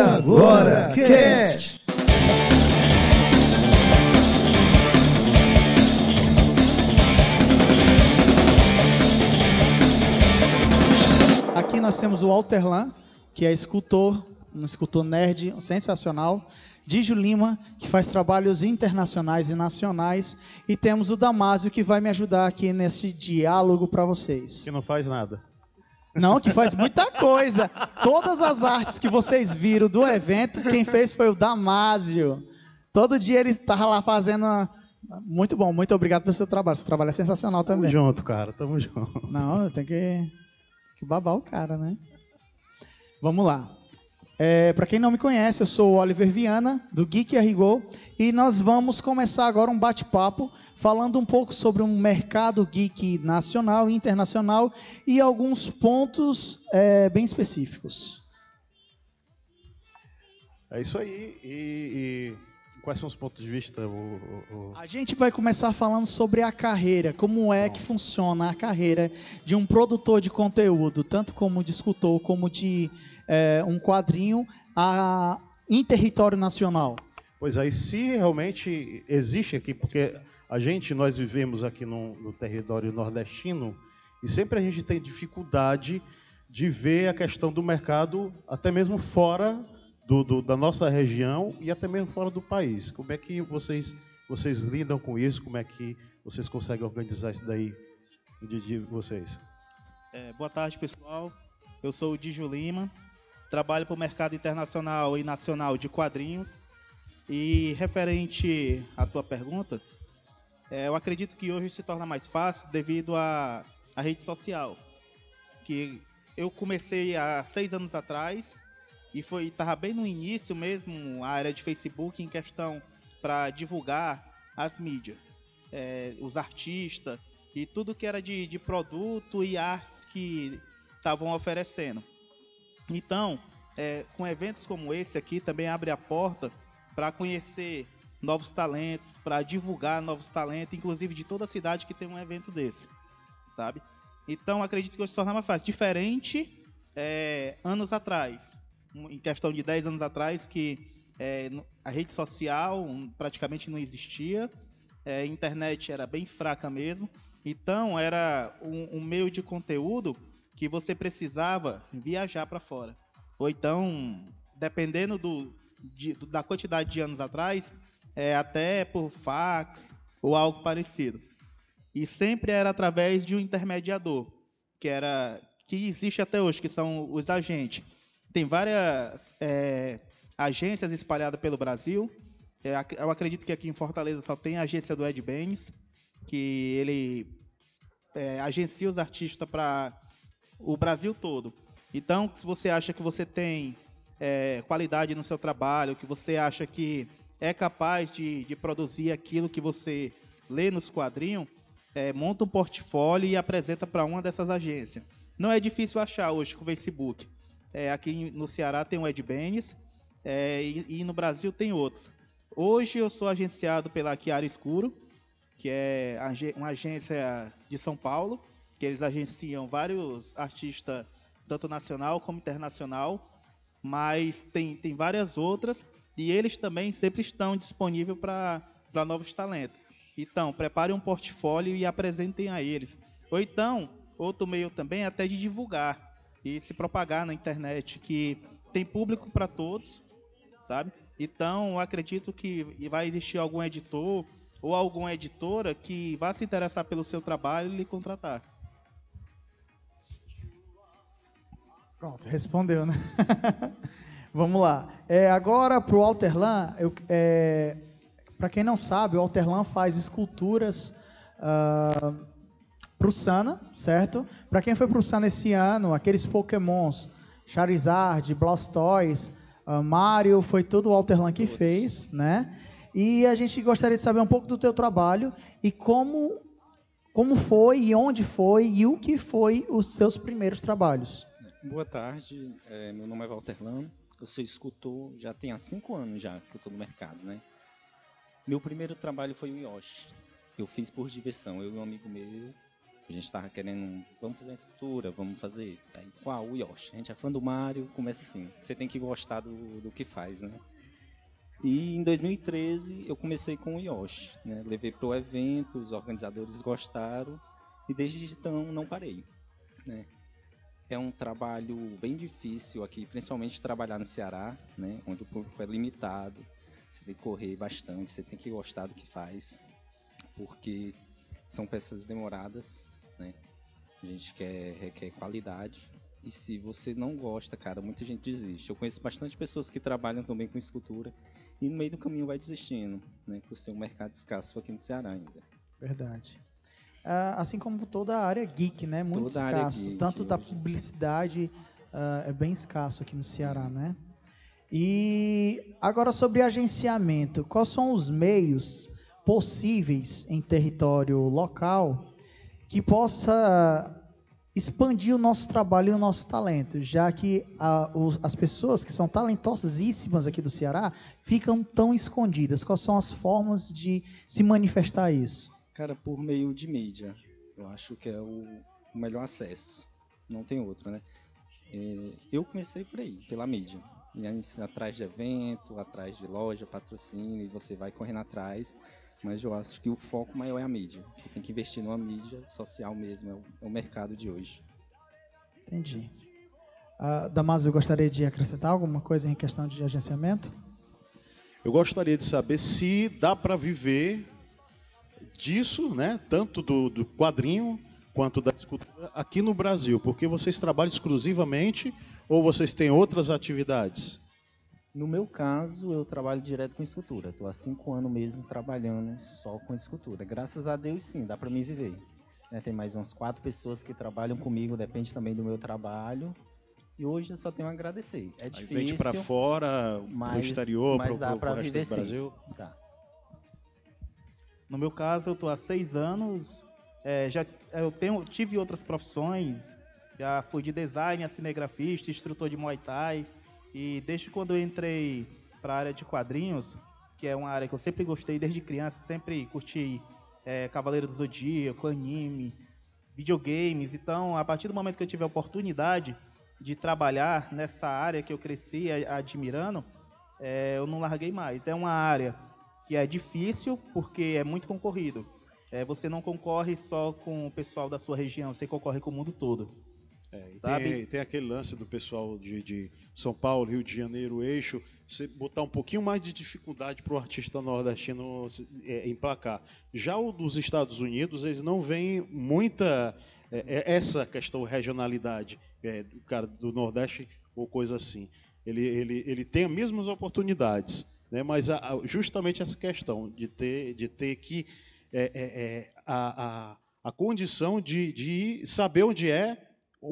agora, Cast! Aqui nós temos o Walter Lan, que é escultor, um escultor nerd sensacional. Dijo Lima, que faz trabalhos internacionais e nacionais. E temos o Damásio, que vai me ajudar aqui nesse diálogo para vocês. Que não faz nada. Não, que faz muita coisa. Todas as artes que vocês viram do evento, quem fez foi o Damásio. Todo dia ele estava lá fazendo. Uma... Muito bom, muito obrigado pelo seu trabalho. Seu trabalho é sensacional também. Tamo junto, cara, tamo junto. Não, eu tenho que, que babar o cara, né? Vamos lá. É, Para quem não me conhece, eu sou o Oliver Viana, do Geek Arrigou, e nós vamos começar agora um bate-papo falando um pouco sobre um mercado geek nacional e internacional e alguns pontos é, bem específicos. É isso aí. E, e quais são os pontos de vista? O, o. A gente vai começar falando sobre a carreira, como é que funciona a carreira de um produtor de conteúdo, tanto como de escultor, como de é, um quadrinho a, em território nacional. Pois aí, se realmente existe aqui, porque a gente, nós vivemos aqui no, no território nordestino e sempre a gente tem dificuldade de ver a questão do mercado, até mesmo fora do, do, da nossa região e até mesmo fora do país. Como é que vocês, vocês lidam com isso? Como é que vocês conseguem organizar isso daí no dia de vocês? É, boa tarde, pessoal. Eu sou o Dijo Lima, trabalho para o mercado internacional e nacional de quadrinhos. E referente à tua pergunta, é, eu acredito que hoje se torna mais fácil devido à, à rede social. Que eu comecei há seis anos atrás e foi estava bem no início mesmo a área de Facebook em questão para divulgar as mídias, é, os artistas e tudo que era de, de produto e artes que estavam oferecendo. Então, é, com eventos como esse aqui, também abre a porta para conhecer novos talentos, para divulgar novos talentos, inclusive de toda a cidade que tem um evento desse, sabe? Então, acredito que hoje se torna mais fácil. Diferente é, anos atrás, em questão de 10 anos atrás, que é, a rede social praticamente não existia, é, a internet era bem fraca mesmo, então era um, um meio de conteúdo que você precisava viajar para fora. Ou então, dependendo do, de, da quantidade de anos atrás, é, até por fax ou algo parecido. E sempre era através de um intermediador, que era que existe até hoje, que são os agentes. Tem várias é, agências espalhadas pelo Brasil. É, eu acredito que aqui em Fortaleza só tem a agência do Ed Baines, que ele é, agencia os artistas para o Brasil todo. Então, se você acha que você tem é, qualidade no seu trabalho, que você acha que é capaz de, de produzir aquilo que você lê nos quadrinhos, é, monta um portfólio e apresenta para uma dessas agências. Não é difícil achar hoje com o Facebook. É, aqui no Ceará tem o Ed Benes é, e, e, no Brasil tem outros. Hoje eu sou agenciado pela Chiara Escuro, que é uma agência de São Paulo, que eles agenciam vários artistas, tanto nacional como internacional, mas tem, tem várias outras, e eles também sempre estão disponíveis para novos talentos. Então, prepare um portfólio e apresentem a eles. Ou então, outro meio também é até de divulgar e se propagar na internet, que tem público para todos, sabe? Então, acredito que vai existir algum editor ou alguma editora que vá se interessar pelo seu trabalho e lhe contratar. Pronto, respondeu, né? Vamos lá. É, agora, para o Alterlan, é, para quem não sabe, o Alterlan faz esculturas uh, para o Sana, certo? Para quem foi para o Sana esse ano, aqueles Pokémons, Charizard, Blastoise, uh, Mario, foi tudo o Alterlan que fez, né? E a gente gostaria de saber um pouco do teu trabalho e como, como foi e onde foi e o que foi os seus primeiros trabalhos. Boa tarde, é, meu nome é Walter Lano, eu sou escultor já tem há cinco anos já que eu estou no mercado, né? Meu primeiro trabalho foi o Yoshi, eu fiz por diversão, eu e um amigo meu A gente estava querendo, vamos fazer uma escultura, vamos fazer. Aí, qual? O Yoshi. A gente é fã do Mario, começa assim. Você tem que gostar do, do que faz, né? E em 2013 eu comecei com o Yoshi, né? Levei para o evento, os organizadores gostaram e desde então não parei, né? É um trabalho bem difícil aqui, principalmente trabalhar no Ceará, né? Onde o público é limitado, você tem que correr bastante, você tem que gostar do que faz, porque são peças demoradas, né? A gente quer requer qualidade e se você não gosta, cara, muita gente desiste. Eu conheço bastante pessoas que trabalham também com escultura e no meio do caminho vai desistindo, né? Por ser um mercado escasso aqui no Ceará ainda. Verdade. Uh, assim como toda a área geek, né? Muito toda escasso. Geek, Tanto hoje. da publicidade uh, é bem escasso aqui no Ceará, né? E agora sobre agenciamento, quais são os meios possíveis em território local que possa expandir o nosso trabalho e o nosso talento, já que a, os, as pessoas que são talentosíssimas aqui do Ceará ficam tão escondidas. Quais são as formas de se manifestar isso? Cara, por meio de mídia. Eu acho que é o, melhor acesso. Não tem outro, né? É, eu comecei por aí, pela mídia. E aí, atrás de evento, atrás de loja, patrocínio, e você vai correndo atrás mas eu acho que o foco maior é a mídia. Você tem que investir numa mídia social mesmo, é o, é o mercado de hoje. Entendi. Uh, Damaso, eu gostaria de acrescentar alguma coisa em questão de agenciamento? Eu gostaria de saber se dá para viver disso, né? Tanto do, do quadrinho quanto da escultura aqui no Brasil, porque vocês trabalham exclusivamente ou vocês têm outras atividades? No meu caso, eu trabalho direto com escultura. Estou há cinco anos mesmo trabalhando só com escultura. Graças a Deus, sim, dá para me viver. Né, tem mais umas quatro pessoas que trabalham comigo, depende também do meu trabalho. E hoje eu só tenho a agradecer. É difícil. Vende para fora, para o exterior, para o Brasil? Tá. No meu caso, eu estou há seis anos. É, já eu tenho, tive outras profissões. Já fui de design, cinegrafista, instrutor de Muay Thai e desde quando eu entrei para a área de quadrinhos, que é uma área que eu sempre gostei desde criança, sempre curti é, Cavaleiro do Zodíaco, anime, videogames. Então, a partir do momento que eu tive a oportunidade de trabalhar nessa área que eu cresci admirando, é, eu não larguei mais. É uma área que é difícil porque é muito concorrido. É, você não concorre só com o pessoal da sua região, você concorre com o mundo todo. É, tem, tem, aquele lance do pessoal de, de, São Paulo, Rio de Janeiro, eixo, você botar um pouquinho mais de dificuldade para o artista nordestino é, emplacar. Já o dos Estados Unidos, eles não veem muita é, é essa questão regionalidade é, do cara do Nordeste ou coisa assim. Ele, ele, ele tem as mesmas oportunidades, né, mas a, a, justamente essa questão de ter, de ter que é, a, a, a condição de, de saber onde é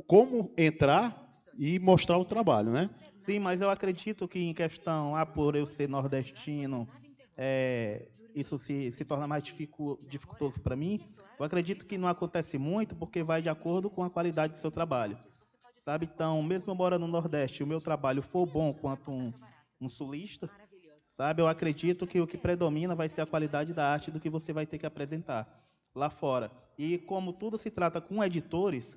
como entrar e mostrar o trabalho, né? Sim, mas eu acredito que em questão, ah, por eu ser nordestino, é, isso se, se torna mais dificu, dificultoso para mim. Eu acredito que não acontece muito porque vai de acordo com a qualidade do seu trabalho. Sabe? Então, mesmo eu morando no Nordeste, o meu trabalho for bom quanto um, um sulista, sabe? Eu acredito que o que predomina vai ser a qualidade da arte do que você vai ter que apresentar lá fora. E como tudo se trata com editores,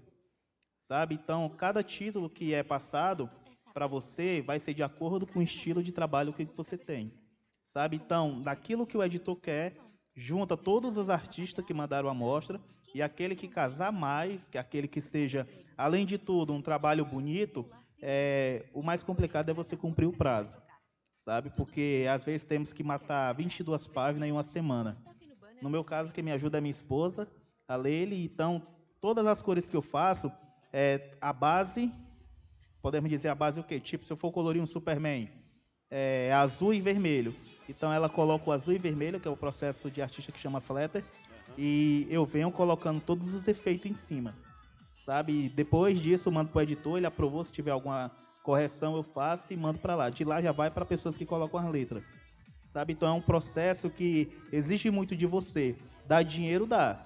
sabe? Então, cada título que é passado para você vai ser de acordo com o estilo de trabalho que você tem, sabe? Então, daquilo que o editor quer, junta todos os artistas que mandaram a amostra e aquele que casar mais, que aquele que seja, além de tudo, um trabalho bonito, é, o mais complicado é você cumprir o prazo, sabe? Porque às vezes temos que matar 22 páginas em uma semana. No meu caso, quem me ajuda é minha esposa, a Leile, então todas as cores que eu faço, é, a base, podemos dizer a base o quê? Tipo, se eu for colorir um Superman, é azul e vermelho. Então ela coloca o azul e vermelho, que é o processo de artista que chama flatter, e eu venho colocando todos os efeitos em cima. Sabe? depois disso eu mando para o editor, ele aprovou, se tiver alguma correção eu faço e mando para lá. De lá já vai para pessoas que colocam as letras. Sabe? Então é um processo que exige muito de você. Dá dinheiro, dá.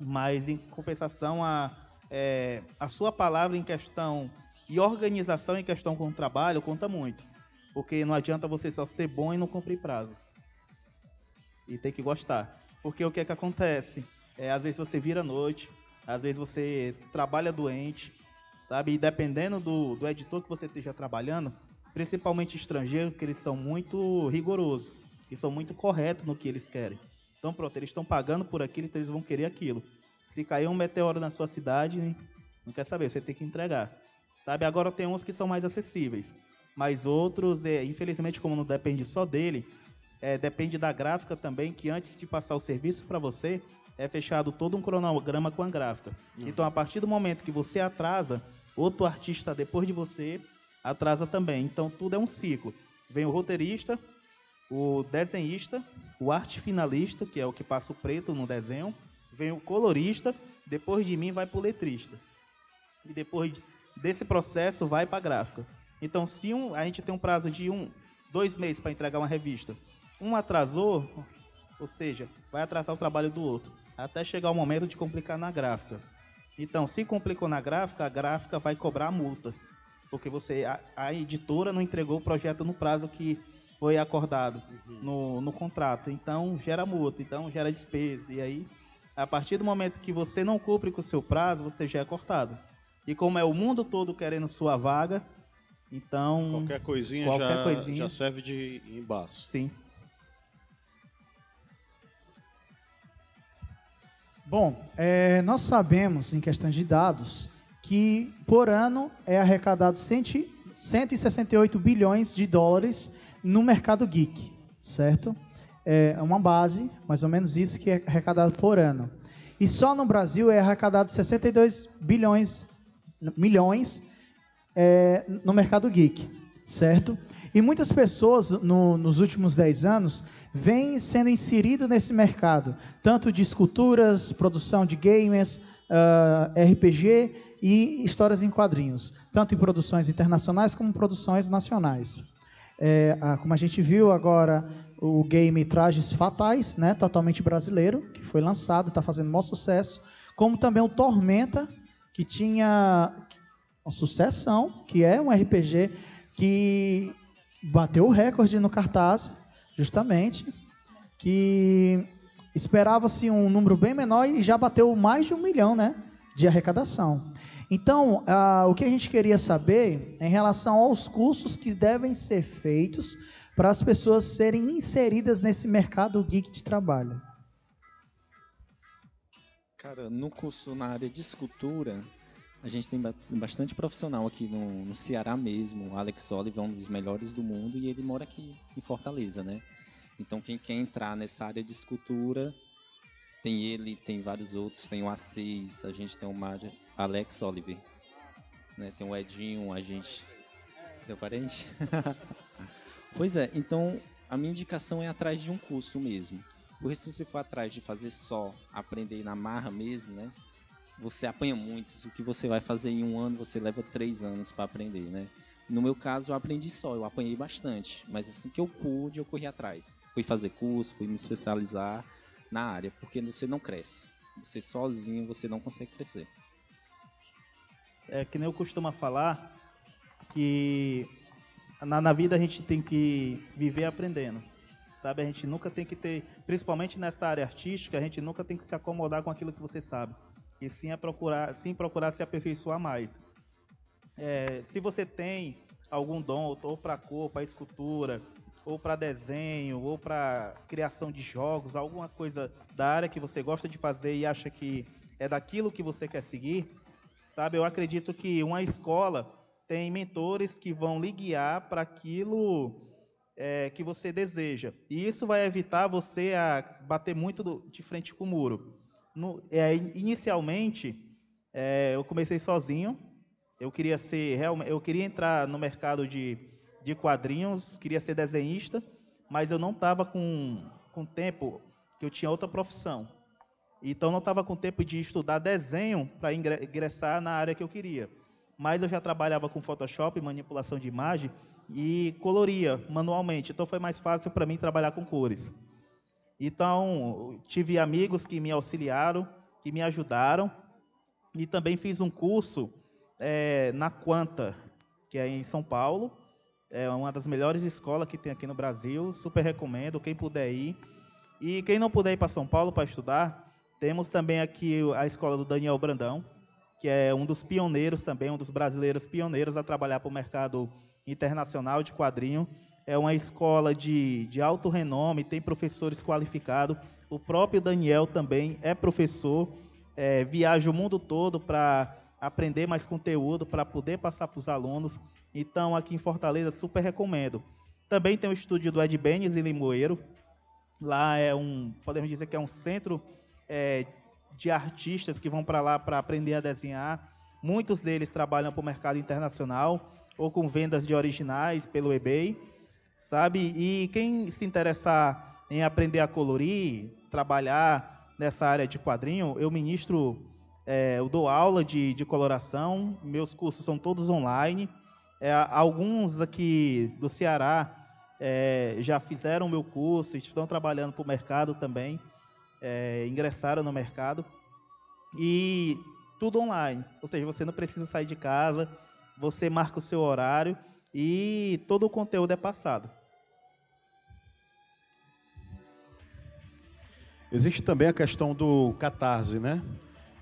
Mas em compensação a é, a sua palavra em questão e organização em questão com o trabalho conta muito. Porque não adianta você só ser bom e não cumprir prazo. E tem que gostar. Porque o que é que acontece? É, às vezes você vira à noite, Às vezes você trabalha doente, sabe? E dependendo do, do editor que você esteja trabalhando, principalmente estrangeiro, que eles são muito rigorosos e são muito corretos no que eles querem. Então, pronto, eles estão pagando por aquilo, então eles vão querer aquilo. Se cair um meteoro na sua cidade, não quer saber, você tem que entregar. Sabe? Agora tem uns que são mais acessíveis, mas outros, é, infelizmente, como não depende só dele, é, depende da gráfica também, que antes de passar o serviço para você, é fechado todo um cronograma com a gráfica. Uhum. Então, a partir do momento que você atrasa, outro artista depois de você atrasa também. Então, tudo é um ciclo. Vem o roteirista, o desenhista, o arte finalista, que é o que passa o preto no desenho, vem o colorista, depois de mim vai para o letrista. E depois desse processo vai para a gráfica. Então, se um, a gente tem um prazo de um, dois meses para entregar uma revista, um atrasou, ou seja, vai atrasar o trabalho do outro, até chegar o momento de complicar na gráfica. Então, se complicou na gráfica, a gráfica vai cobrar a multa, porque você a, a editora não entregou o projeto no prazo que foi acordado uhum. no, no contrato. Então, gera multa, então gera despesa. E aí, a partir do momento que você não cumpre com o seu prazo, você já é cortado. E como é o mundo todo querendo sua vaga, então. Qualquer coisinha, qualquer já, coisinha já serve de embaço. Sim. Bom, é, nós sabemos, em questões de dados, que por ano é arrecadado 168 bilhões de dólares no mercado geek, certo? É uma base, mais ou menos isso, que é arrecadado por ano. E só no Brasil é arrecadado 62 bilhões, milhões é, no mercado geek, certo? E muitas pessoas no, nos últimos 10 anos vêm sendo inseridas nesse mercado, tanto de esculturas, produção de games, uh, ah, RPG e histórias em quadrinhos, tanto em produções internacionais como produções nacionais. É, como a gente viu agora, o game Trajes Fatais, né, totalmente brasileiro, que foi lançado, está fazendo maior sucesso, como também o Tormenta, que tinha uma sucessão, que é um RPG que bateu o recorde no cartaz, justamente, que esperava-se um número bem menor e já bateu mais de um milhão né, de arrecadação. Então, ah, o que a gente queria saber é em relação aos cursos que devem ser feitos para as pessoas serem inseridas nesse mercado geek de trabalho. Cara, no curso na área de escultura, a gente tem bastante profissional aqui no, no Ceará mesmo. O Alex Oliver é um dos melhores do mundo e ele mora aqui em Fortaleza, né? Então quem quer entrar nessa área de escultura, tem ele, tem vários outros, tem o Assis, a gente tem o Mário, Alex Oliver, né? Tem o Edinho, a gente deu parente. pois é, então a minha indicação é atrás de um curso mesmo. Porque se você for atrás de fazer só, aprender na marra mesmo, né? Você apanha muito. O que você vai fazer em um ano, você leva três anos para aprender, né? No meu caso, eu aprendi só, eu apanhei bastante. Mas assim que eu pude, eu corri atrás. Fui fazer curso, fui me especializar na área, porque você não cresce. Você sozinho, você não consegue crescer. É que nem eu costumo falar que na, na vida a gente tem que viver aprendendo. Sabe, a gente nunca tem que ter, principalmente nessa área artística, a gente nunca tem que se acomodar com aquilo que você sabe e sim a procurar, sim procurar se aperfeiçoar mais. É, se você tem algum dom ou para cor, para escultura, ou para desenho, ou para criação de jogos, alguma coisa da área que você gosta de fazer e acha que é daquilo que você quer seguir, sabe? Eu acredito que uma escola tem mentores que vão lhe guiar para aquilo é, que você deseja. E isso vai evitar você a bater muito do, de frente com o muro no, é, inicialmente, é, eu comecei sozinho. Eu queria ser eu queria entrar no mercado de, de quadrinhos, queria ser desenhista, mas eu não estava com, com tempo, que eu tinha outra profissão. Então não estava com tempo de estudar desenho para ingressar na área que eu queria. Mas eu já trabalhava com Photoshop, manipulação de imagem e coloria manualmente. Então foi mais fácil para mim trabalhar com cores. Então, tive amigos que me auxiliaram, que me ajudaram, e também fiz um curso é, na Quanta, que é em São Paulo. É uma das melhores escolas que tem aqui no Brasil. Super recomendo, quem puder ir. E quem não puder ir para São Paulo para estudar, Temos também aqui a escola do Daniel Brandão, que é um dos pioneiros também, um dos brasileiros pioneiros a trabalhar para o mercado internacional de quadrinho. É uma escola de, de alto renome, tem professores qualificados. O próprio Daniel também é professor, é, viaja o mundo todo para aprender mais conteúdo, para poder passar para os alunos. Então, aqui em Fortaleza, super recomendo. Também tem o estúdio do Ed Benes, em Limoeiro. Lá é um, podemos dizer que é um centro é, de artistas que vão para lá para aprender a desenhar. Muitos deles trabalham para o mercado internacional ou com vendas de originais pelo eBay, sabe? E quem se interessar em aprender a colorir, trabalhar nessa área de quadrinho, eu ministro, é, eu dou aula de, de coloração, meus cursos são todos online. É, alguns aqui do Ceará é, já fizeram meu curso, estão trabalhando para o mercado também é, ingressaram no mercado. E tudo online. Ou seja, você não precisa sair de casa, você marca o seu horário e todo o conteúdo é passado. Existe também a questão do catarse, né?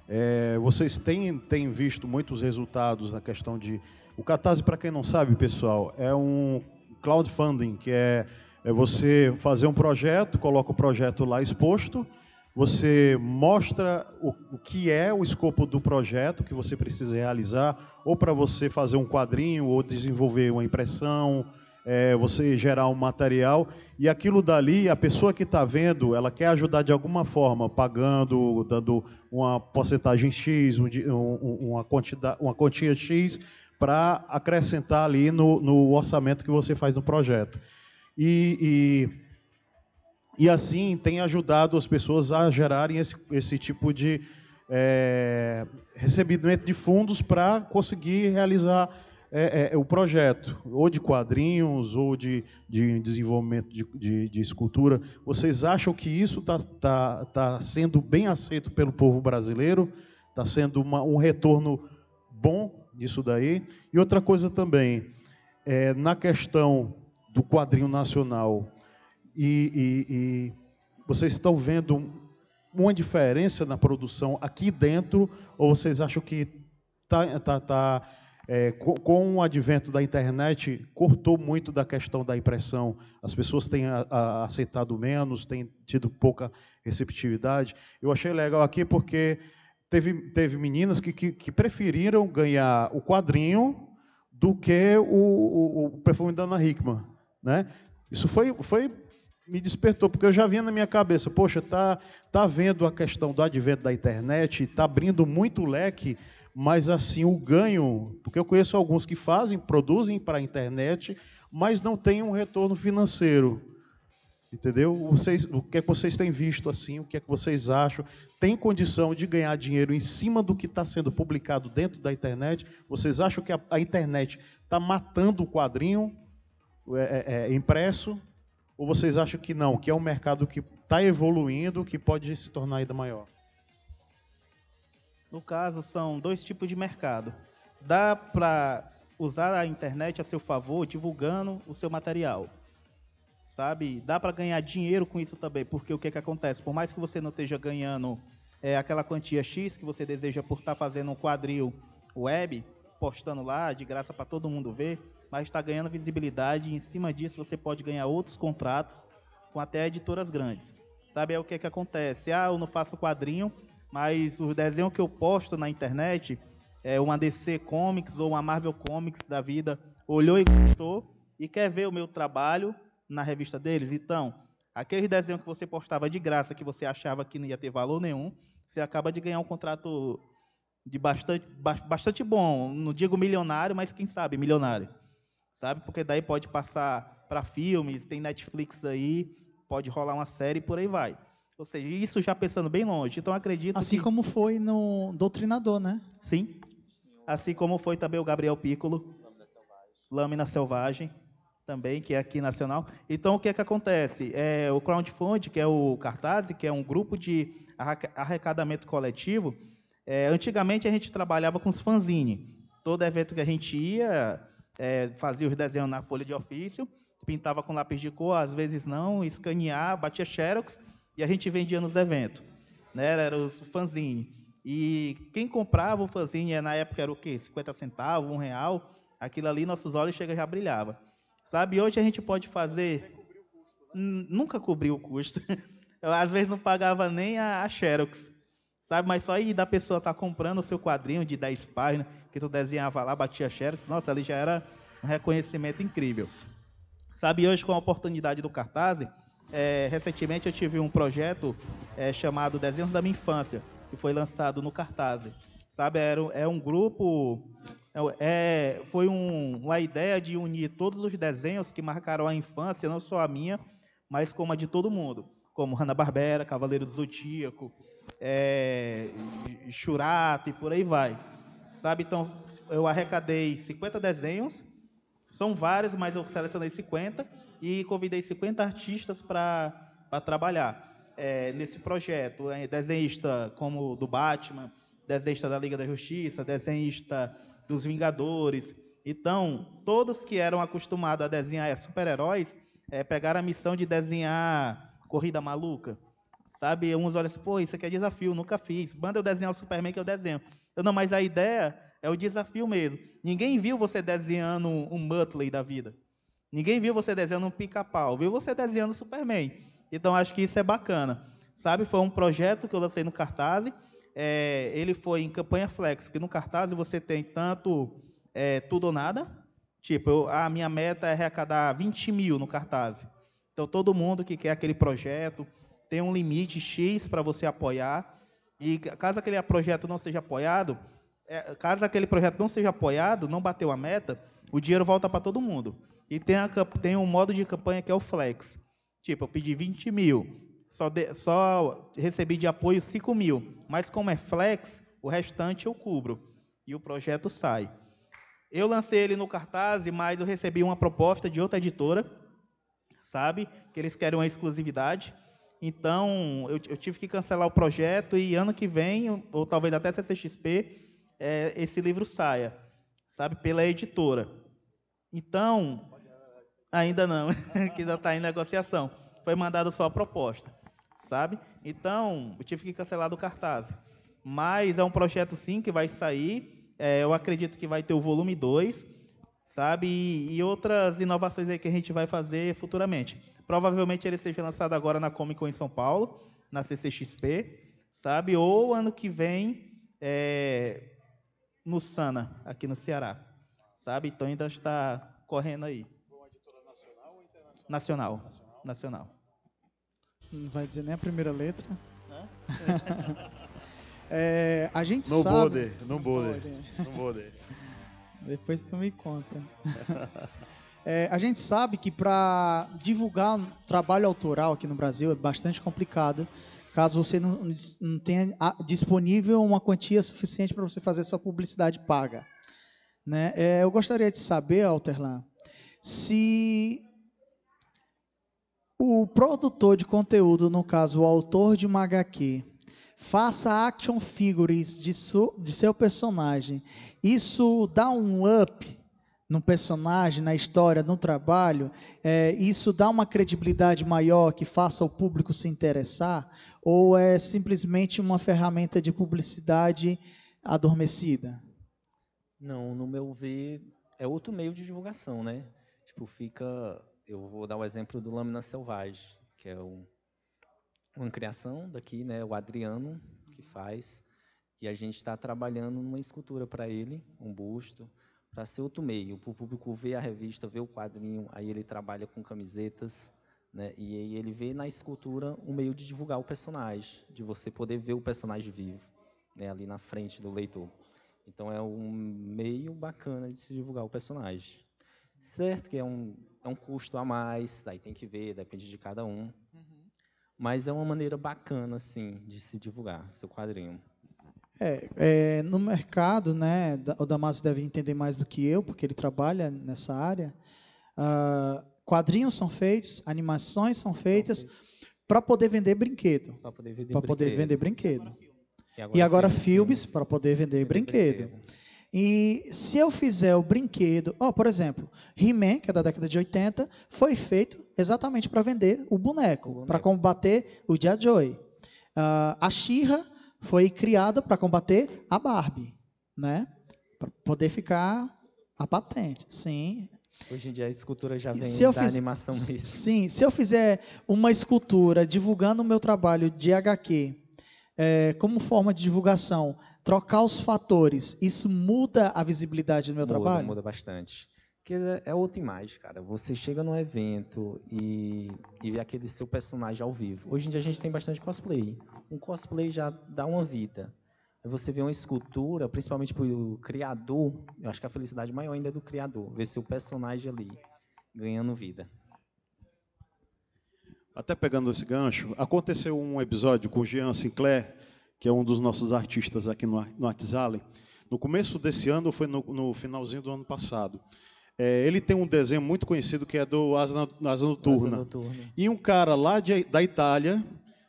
É, vocês têm, têm visto muitos resultados na questão de. O catarse, para quem não sabe, pessoal, é um crowdfunding, que é, é você fazer um projeto, coloca o projeto lá exposto você mostra o, o, que é o escopo do projeto que você precisa realizar, ou para você fazer um quadrinho, ou desenvolver uma impressão, é, você gerar um material, e aquilo dali, a pessoa que está vendo, ela quer ajudar de alguma forma, pagando, dando uma porcentagem X, um, uma, quantidade, uma quantia X, para acrescentar ali no, no orçamento que você faz no projeto. e, e e assim tem ajudado as pessoas a gerarem esse, esse tipo de é, recebimento de fundos para conseguir realizar é, é, o projeto, ou de quadrinhos, ou de, de desenvolvimento de, de, de escultura. Vocês acham que isso está tá, tá sendo bem aceito pelo povo brasileiro? Está sendo uma, um retorno bom disso daí? E outra coisa também, é, na questão do quadrinho nacional, e, e, e vocês estão vendo uma diferença na produção aqui dentro, ou vocês acham que tá, tá, tá é, com, com, o advento da internet, cortou muito da questão da impressão? As pessoas têm a, a, aceitado menos, têm tido pouca receptividade. Eu achei legal aqui porque teve, teve meninas que, que, que preferiram ganhar o quadrinho do que o, o, o perfume da Ana Hickman. Né? Isso foi, foi me despertou, porque eu já vinha na minha cabeça, poxa, tá, tá vendo a questão do advento da internet, tá abrindo muito leque, mas assim, o ganho, porque eu conheço alguns que fazem, produzem para a internet, mas não tem um retorno financeiro. Entendeu? Vocês, o que é que vocês têm visto assim? O que é que vocês acham? Tem condição de ganhar dinheiro em cima do que está sendo publicado dentro da internet? Vocês acham que a, a internet está matando o quadrinho é, é, é, impresso? Ou vocês acham que não, que é um mercado que está evoluindo, que pode se tornar ainda maior? No caso, são dois tipos de mercado. Dá para usar a internet a seu favor, divulgando o seu material. Sabe? Dá para ganhar dinheiro com isso também, porque o que, que acontece? Por mais que você não esteja ganhando é, aquela quantia X que você deseja por estar tá fazendo um quadril web, postando lá de graça para todo mundo ver, mas está ganhando visibilidade e em cima disso você pode ganhar outros contratos com até editoras grandes. Sabe é o que, que acontece? Ah, eu não faço quadrinho, mas o desenho que eu posto na internet é uma DC Comics ou uma Marvel Comics da vida olhou e gostou e quer ver o meu trabalho na revista deles. Então, aquele desenho que você postava de graça, que você achava que não ia ter valor nenhum, você acaba de ganhar um contrato de bastante, bastante bom. Não digo milionário, mas quem sabe milionário sabe? Porque daí pode passar para filmes, tem Netflix aí, pode rolar uma série e por aí vai. Ou seja, isso já pensando bem longe. Então acredito Assim que... como foi no Doutrinador, né? Sim. Assim como foi também o Gabriel Piccolo. Lâmina Selvagem. Também, que é aqui nacional. Então, o que é que acontece? É, o crowdfunding, que é o Cartaz, que é um grupo de arrecadamento coletivo, é, antigamente a gente trabalhava com os fanzine. Todo evento que a gente ia, é, fazia os desenhos na folha de ofício, pintava com lápis de cor, às vezes não, escanear, batia xerox e a gente vendia nos eventos. né? Era os fanzine. E quem comprava o fanzine, na época era o quê? 50 centavos, um real. Aquilo ali, nossos olhos chega já brilhava. Sabe, hoje a gente pode fazer... Nunca cobriu o custo. Eu, às vezes, não pagava nem a, a Xerox. Sabe, mas só aí da pessoa estar tá comprando o seu quadrinho de 10 páginas, que tu desenhava lá, batia Xerox, nossa, ali já era um reconhecimento incrível. Sabe, hoje com a oportunidade do cartaz, é, recentemente eu tive um projeto é, chamado Desenhos da Minha Infância, que foi lançado no cartaz. Sabe, era, é um grupo, é, é, foi um, uma ideia de unir todos os desenhos que marcaram a infância, não só a minha, mas como a de todo mundo, como Hanna-Barbera, Cavaleiro do Zodíaco, é, Churato e por aí vai. Sabe, então eu arrecadei 50 desenhos, são vários, mas eu selecionei 50 e convidei 50 artistas para trabalhar é, nesse projeto. É, desenhista como do Batman, desenhista da Liga da Justiça, desenhista dos Vingadores. Então, todos que eram acostumados a desenhar super-heróis é, pegaram a missão de desenhar Corrida Maluca. Sabe, uns olham assim, pô, isso aqui é desafio, nunca fiz. Manda eu desenhar o Superman que eu desenho. Eu não, mas a ideia é o desafio mesmo. Ninguém viu você desenhando um, Muttley da vida. Ninguém viu você desenhando um pica-pau. Viu você desenhando Superman. Então, acho que isso é bacana. Sabe, foi um projeto que eu lancei no cartaz. É, ele foi em campanha flex, que no cartaz você tem tanto é, tudo ou nada. Tipo, eu, a minha meta é arrecadar 20 mil no cartaz. Então, todo mundo que quer aquele projeto, tem um limite X para você apoiar. E caso aquele projeto não seja apoiado, é, caso aquele projeto não seja apoiado, não bateu a meta, o dinheiro volta para todo mundo. E tem, a, tem um modo de campanha que é o Flex. Tipo, eu pedi 20 mil, só, de, só recebi de apoio 5 mil. Mas como é Flex, o restante eu cubro. E o projeto sai. Eu lancei ele no cartaz, mas eu recebi uma proposta de outra editora, sabe? Que eles querem uma exclusividade. Então, eu, eu, tive que cancelar o projeto e ano que vem, ou talvez até CCXP, é, esse livro saia, sabe, pela editora. Então, ainda não, que ainda está em negociação. Foi mandada só a proposta, sabe? Então, eu tive que cancelar do cartaz. Mas é um projeto, sim, que vai sair. É, eu acredito que vai ter o volume 2, sabe? E, e, outras inovações aí que a gente vai fazer futuramente. Provavelmente ele seja lançado agora na Comic Con em São Paulo, na CCXP, sabe? Ou ano que vem é, no Sana, aqui no Ceará, sabe? Então ainda está correndo aí. Foi uma editora nacional ou internacional? Nacional. Nacional. Não vai dizer nem a primeira letra. é, a gente no sabe... Border, no border, no border. Depois tu me conta. É, a gente sabe que para divulgar trabalho autoral aqui no Brasil é bastante complicado, caso você não, não tenha disponível uma quantia suficiente para você fazer sua publicidade paga. Né? É, eu gostaria de saber, Alterlan, se o produtor de conteúdo, no caso o autor de uma HQ, faça action figures de, su, de seu personagem, isso dá um up no personagem, na história, no trabalho, é, isso dá uma credibilidade maior que faça o público se interessar? Ou é simplesmente uma ferramenta de publicidade adormecida? Não, no meu ver, é outro meio de divulgação, né? Tipo, fica. Eu vou dar o exemplo do Lâmina Selvagem, que é um, uma criação daqui, né? O Adriano que faz. E a gente está trabalhando numa escultura para ele, um busto para ser outro meio, para o público ver a revista, ver o quadrinho, aí ele trabalha com camisetas, né? E aí ele vê na escultura um meio de divulgar o personagem, de você poder ver o personagem vivo, né? Ali na frente do leitor. Então é um meio bacana de se divulgar o personagem. Certo que é um, é um custo a mais, daí tem que ver, depende de cada um. Mas é uma maneira bacana, assim, de se divulgar seu quadrinho. É, é, no mercado, né, o Damasio deve entender mais do que eu, porque ele trabalha nessa área. Uh, quadrinhos são feitos, animações são feitas para poder vender brinquedo. Para poder vender brinquedo. Poder vender brinquedo. E agora, e agora filmes para poder vender, brinquedo. brinquedo. E se eu fizer o brinquedo, oh, por exemplo, He-Man, que é da década de 80, foi feito exatamente para vender o boneco, boneco. para combater o Dia Joy. Uh, a Xirra foi criada para combater a Barbie, né? Para poder ficar a patente. Sim, Hoje em dia a escultura já vem se eu da fiz- animação mesmo. Sim, se eu fizer uma escultura divulgando o meu trabalho de HQ é, como forma de divulgação, trocar os fatores, isso muda a visibilidade do meu muda, trabalho? muda bastante. Porque é- outra imagem, cara. Você chega num evento e, e vê aquele seu personagem ao vivo. Hoje em dia a gente tem bastante cosplay. Um cosplay já dá uma vida. Você vê uma escultura, principalmente para o criador, eu acho que a felicidade maior ainda é do criador. Ver seu personagem ali ganhando vida. Até pegando esse gancho, aconteceu um episódio com o Jean Sinclair, que é um dos nossos artistas aqui no, no Arts Alley. No começo desse ano, foi no, no finalzinho do ano passado. É, ele tem um desenho muito conhecido que é do Asa, Asa Noturna. Asa Noturna. E um cara lá de- da Itália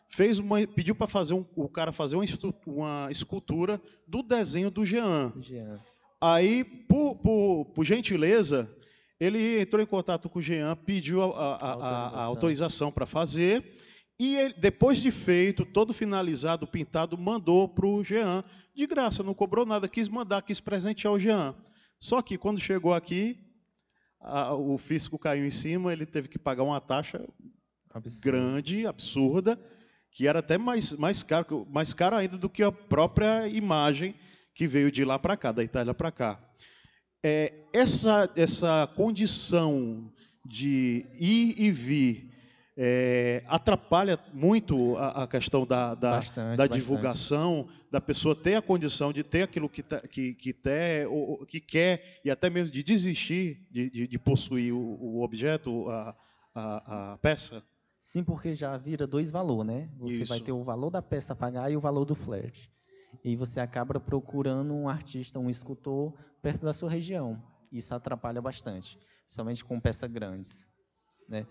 fez uma, pediu para fazer um, o cara fazer uma, uma escultura do desenho do Jean. Jean. Aí, por, por- por gentileza, ele entrou em contato com o Jean, pediu a, a- a- autorização para fazer, e ele, depois de feito, todo finalizado, pintado, mandou para o Jean, de graça, não cobrou nada, quis mandar, quis presentear o Jean. Só que quando chegou aqui, a- o fisco caiu em cima, ele teve que pagar uma taxa Absurdo. grande, absurda, que era até mais, mais, caro, mais caro ainda do que a própria imagem que veio de lá para cá, da Itália para cá. É, essa, essa condição de ir e vir é, atrapalha muito a, a questão da, da, Bastante, da bastante. divulgação, da pessoa ter a condição de ter aquilo que, tá- que, que, ter, ou- que quer, e até mesmo de desistir de, de, de possuir o, o objeto, a, a, a peça. Sim, porque já vira dois valores, né? Você vai Isso. ter o valor da peça a pagar e o valor do flerte. E você acaba procurando um artista, um escultor perto da sua região. Isso atrapalha bastante, principalmente com peças grandes, né?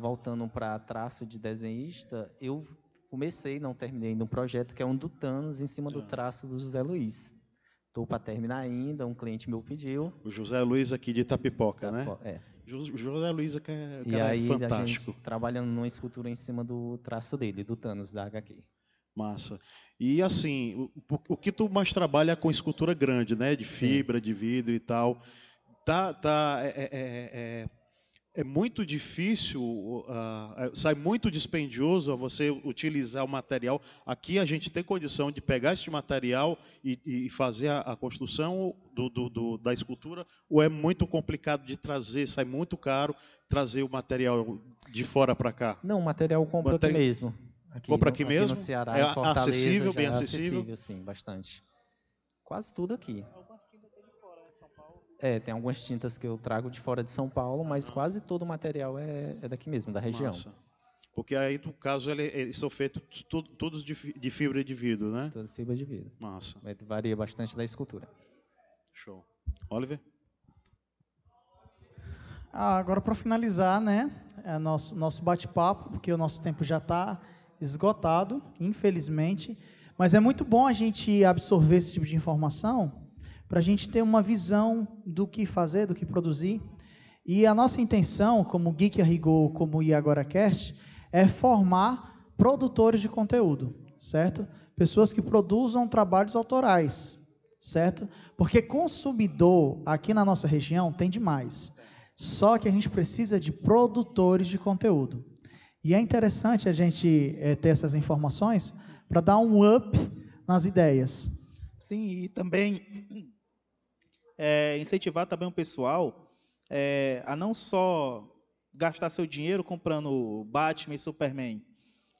Voltando para traço de desenhista, eu comecei, não terminei ainda um projeto que é um do Thanos em cima do Ah. traço do José Luiz. Estou para terminar ainda, um cliente meu pediu. O José Luiz aqui de Itapipoca, né? É. Jo- José Luiz é, que é, E cara, é aí fantástico. a gente trabalhando numa escultura em cima do traço dele, do Thanos da HQ. Massa. E assim, o, o- que tu mais trabalha é com escultura grande, né? De fibra, de vidro e tal. Tá, tá, é, é- é- é- é muito difícil, é- sai muito dispendioso a você utilizar o material. Aqui a gente tem condição de pegar esse material e, e fazer a, a construção do- do- do- da escultura, ou é muito complicado de trazer, sai muito caro trazer o material de fora para cá? Não, o material eu compro Materi- aqui mesmo. Aqui Compra no- aqui no mesmo? Ceará, É em Fortaleza, acessível, bem é acessível? sim, bastante. Quase tudo aqui. É, tem algumas tintas que eu trago de fora de São Paulo, mas quase todo o material é, é daqui mesmo, da região. Massa. Porque aí, no caso, ele- eles são feitos todos de, de fibra de vidro, né? Toda fibra de vidro. Massa. Mas Varia bastante da escultura. Show. Oliver? Ah, agora para finalizar, né, é nosso nosso bate-papo, porque o nosso tempo já está esgotado, infelizmente, mas é muito bom a gente absorver esse tipo de informação para a gente ter uma visão do que fazer, do que produzir. E a nossa intenção, como Geek a Rigor, como o AgoraCast, é formar produtores de conteúdo, certo? Pessoas que produzam trabalhos autorais, certo? Porque consumidor aqui na nossa região tem demais. Só que a gente precisa de produtores de conteúdo. E é interessante a gente eh, ter essas informações para dar um up nas ideias. Sim, e também é, incentivar também o pessoal é, a não só gastar seu dinheiro comprando Batman e Superman,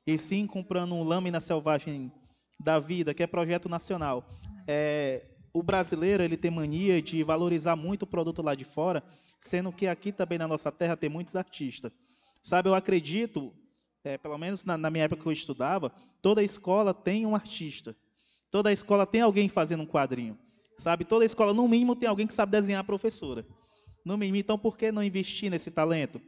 e sim comprando um Lâmina Selvagem da Vida, que é projeto nacional. É, o brasileiro ele tem mania de valorizar muito o produto lá de fora, sendo que aqui também na nossa terra tem muitos artistas. Sabe, eu acredito, é, pelo menos na, na minha época que eu estudava, toda escola tem um artista. Toda escola tem alguém fazendo um quadrinho. Sabe? Toda escola, no mínimo, tem alguém que sabe desenhar a professora. No mínimo, então por que não investir nesse talento?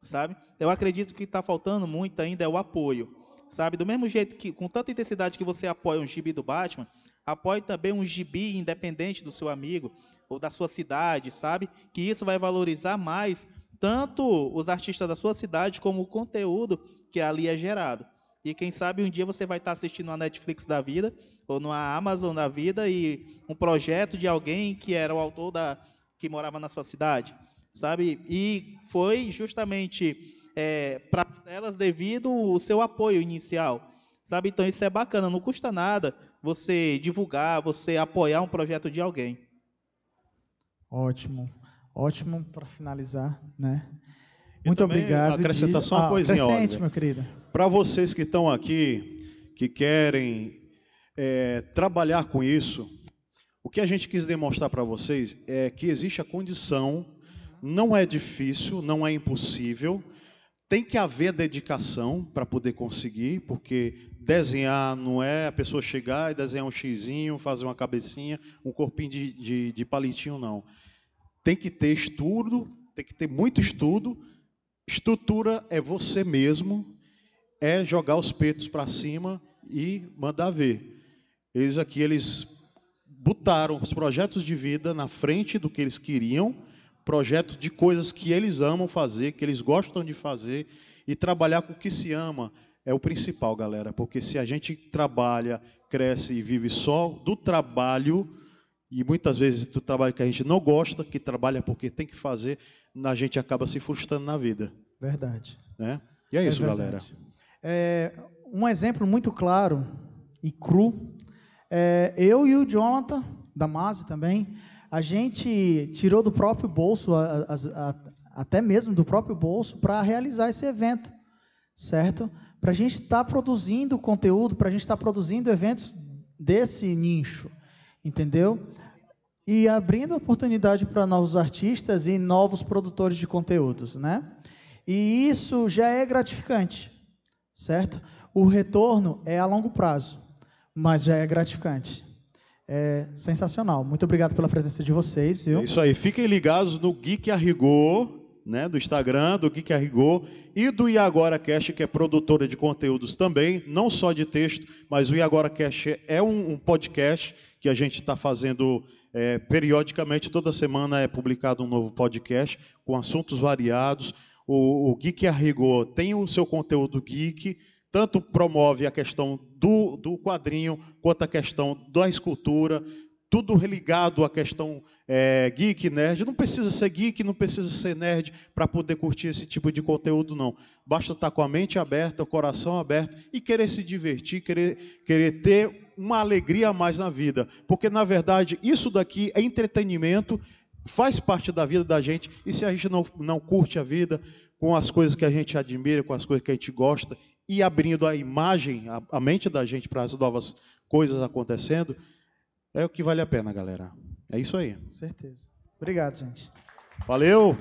Sabe? Eu acredito que está faltando muito ainda é o apoio. Sabe? Do mesmo jeito que, com tanta intensidade que você apoia um gibi do Batman, apoie também um gibi independente do seu amigo ou da sua cidade, sabe? Que isso vai valorizar mais tanto os artistas da sua cidade como o conteúdo que ali é gerado. E quem sabe um dia você vai estar assistindo uma Netflix da vida, ou numa Amazon da vida, e um projeto de alguém que era o autor da. que morava na sua cidade. Sabe? E foi justamente é, para elas devido o seu apoio inicial. Sabe? Então isso é bacana, não custa nada você divulgar, você apoiar um projeto de alguém. Ótimo. Ótimo para finalizar, né? Muito obrigado. acrescentar só uma Ah, coisinha, Oliver. meu querido. Para vocês que estão aqui, que querem é, trabalhar com isso, o que a gente quis demonstrar para vocês é que existe a condição, não é difícil, não é impossível, tem que haver dedicação para poder conseguir, porque desenhar não é a pessoa chegar e desenhar um xizinho, fazer uma cabecinha, um corpinho de, de, de palitinho, não. Tem que ter estudo, tem que ter muito estudo. Estrutura é você mesmo, é jogar os peitos para cima e mandar ver. Eles aqui, eles botaram os projetos de vida na frente do que eles queriam, projetos de coisas que eles amam fazer, que eles gostam de fazer, e trabalhar com o que se ama é o principal, galera, porque se a gente trabalha, cresce e vive só do trabalho, e muitas vezes do trabalho que a gente não gosta, que trabalha porque tem que fazer, a gente acaba se frustrando na vida. Verdade. Né? E é isso, verdade. galera. É, um exemplo muito claro e cru, é, eu e o Jonathan, da Mase também, a gente tirou do próprio bolso, a- a- a- até mesmo do próprio bolso, para realizar esse evento, certo? Para a gente estar produzindo conteúdo, para a gente estar produzindo eventos desse nicho, entendeu? E abrindo oportunidade para novos artistas e novos produtores de conteúdos, né? E isso já é gratificante, certo? O retorno é a longo prazo, mas já é gratificante. É sensacional. Muito obrigado pela presença de vocês, viu? É isso aí. Fiquem ligados no Geek Arrigou, né, do Instagram, do Geek Arrigou e do Iagora Cast, que é produtora de conteúdos também, não só de texto, mas o Iagora Cast é um, um podcast que a gente está fazendo é, periodicamente, toda semana é publicado um novo podcast com assuntos variados. O, o Geek Arrigou tem o seu conteúdo geek, tanto promove a questão do, do quadrinho, quanto a questão da escultura, tudo ligado à questão é, geek, nerd. Não precisa ser geek, não precisa ser nerd para poder curtir esse tipo de conteúdo, não. Basta estar com a mente aberta, o coração aberto e querer se divertir, querer, querer ter uma alegria a mais na vida. Porque, na verdade, isso daqui é entretenimento, faz parte da vida da gente, e se a gente não, não curte a vida com as coisas que a gente admira, com as coisas que a gente gosta, e abrindo a imagem, a, a mente da gente para as novas coisas acontecendo, é o que vale a pena, galera. É isso aí. Com certeza. Obrigado, gente. Valeu!